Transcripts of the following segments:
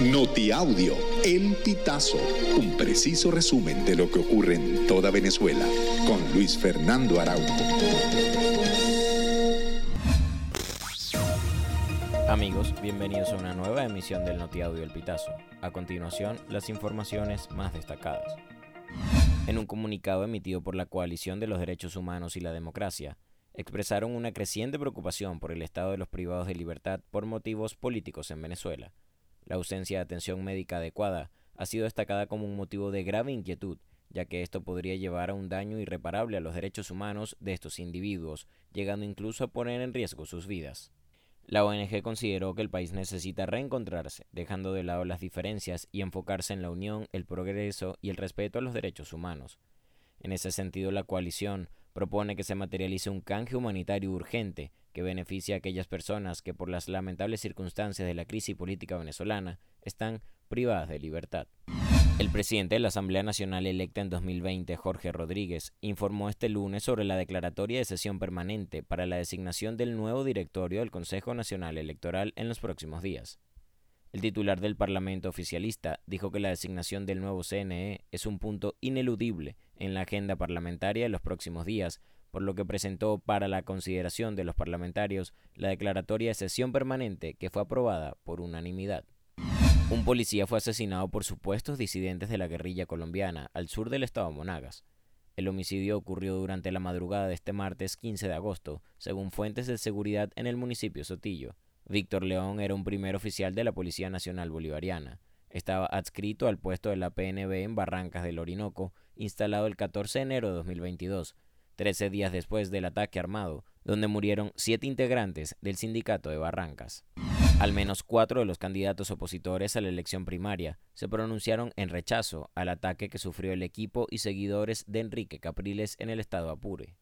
Notiaudio, El Pitazo, un preciso resumen de lo que ocurre en toda Venezuela, con Luis Fernando Araújo. Amigos, bienvenidos a una nueva emisión del Notiaudio El Pitazo. A continuación, las informaciones más destacadas. En un comunicado emitido por la Coalición de los Derechos Humanos y la Democracia, expresaron una creciente preocupación por el estado de los privados de libertad por motivos políticos en Venezuela la ausencia de atención médica adecuada ha sido destacada como un motivo de grave inquietud, ya que esto podría llevar a un daño irreparable a los derechos humanos de estos individuos, llegando incluso a poner en riesgo sus vidas. La ONG consideró que el país necesita reencontrarse, dejando de lado las diferencias y enfocarse en la unión, el progreso y el respeto a los derechos humanos. En ese sentido, la coalición propone que se materialice un canje humanitario urgente que beneficie a aquellas personas que por las lamentables circunstancias de la crisis política venezolana están privadas de libertad. El presidente de la Asamblea Nacional electa en 2020, Jorge Rodríguez, informó este lunes sobre la declaratoria de sesión permanente para la designación del nuevo directorio del Consejo Nacional Electoral en los próximos días. El titular del Parlamento oficialista dijo que la designación del nuevo CNE es un punto ineludible en la agenda parlamentaria de los próximos días por lo que presentó para la consideración de los parlamentarios la declaratoria de sesión permanente que fue aprobada por unanimidad. Un policía fue asesinado por supuestos disidentes de la guerrilla colombiana al sur del estado Monagas. El homicidio ocurrió durante la madrugada de este martes 15 de agosto, según fuentes de seguridad en el municipio Sotillo. Víctor León era un primer oficial de la Policía Nacional Bolivariana. Estaba adscrito al puesto de la PNB en Barrancas del Orinoco, instalado el 14 de enero de 2022, 13 días después del ataque armado, donde murieron siete integrantes del sindicato de Barrancas. Al menos cuatro de los candidatos opositores a la elección primaria se pronunciaron en rechazo al ataque que sufrió el equipo y seguidores de Enrique Capriles en el estado Apure.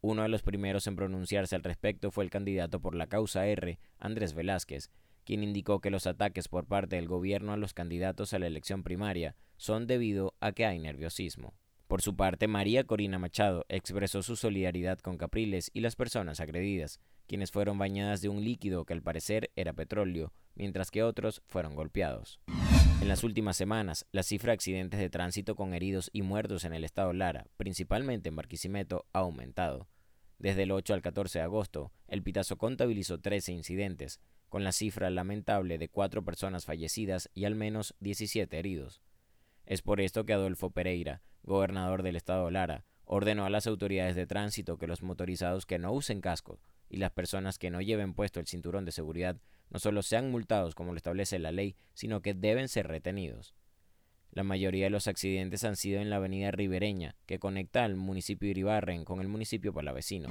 Uno de los primeros en pronunciarse al respecto fue el candidato por la causa R, Andrés Velázquez, quien indicó que los ataques por parte del gobierno a los candidatos a la elección primaria son debido a que hay nerviosismo. Por su parte, María Corina Machado expresó su solidaridad con Capriles y las personas agredidas, quienes fueron bañadas de un líquido que al parecer era petróleo, mientras que otros fueron golpeados. En las últimas semanas, la cifra de accidentes de tránsito con heridos y muertos en el estado Lara, principalmente en Barquisimeto, ha aumentado. Desde el 8 al 14 de agosto, el Pitazo contabilizó 13 incidentes, con la cifra lamentable de cuatro personas fallecidas y al menos 17 heridos. Es por esto que Adolfo Pereira, gobernador del estado Lara, ordenó a las autoridades de tránsito que los motorizados que no usen casco y las personas que no lleven puesto el cinturón de seguridad no solo sean multados como lo establece la ley, sino que deben ser retenidos. La mayoría de los accidentes han sido en la avenida ribereña, que conecta al municipio Iribarren con el municipio palavecino.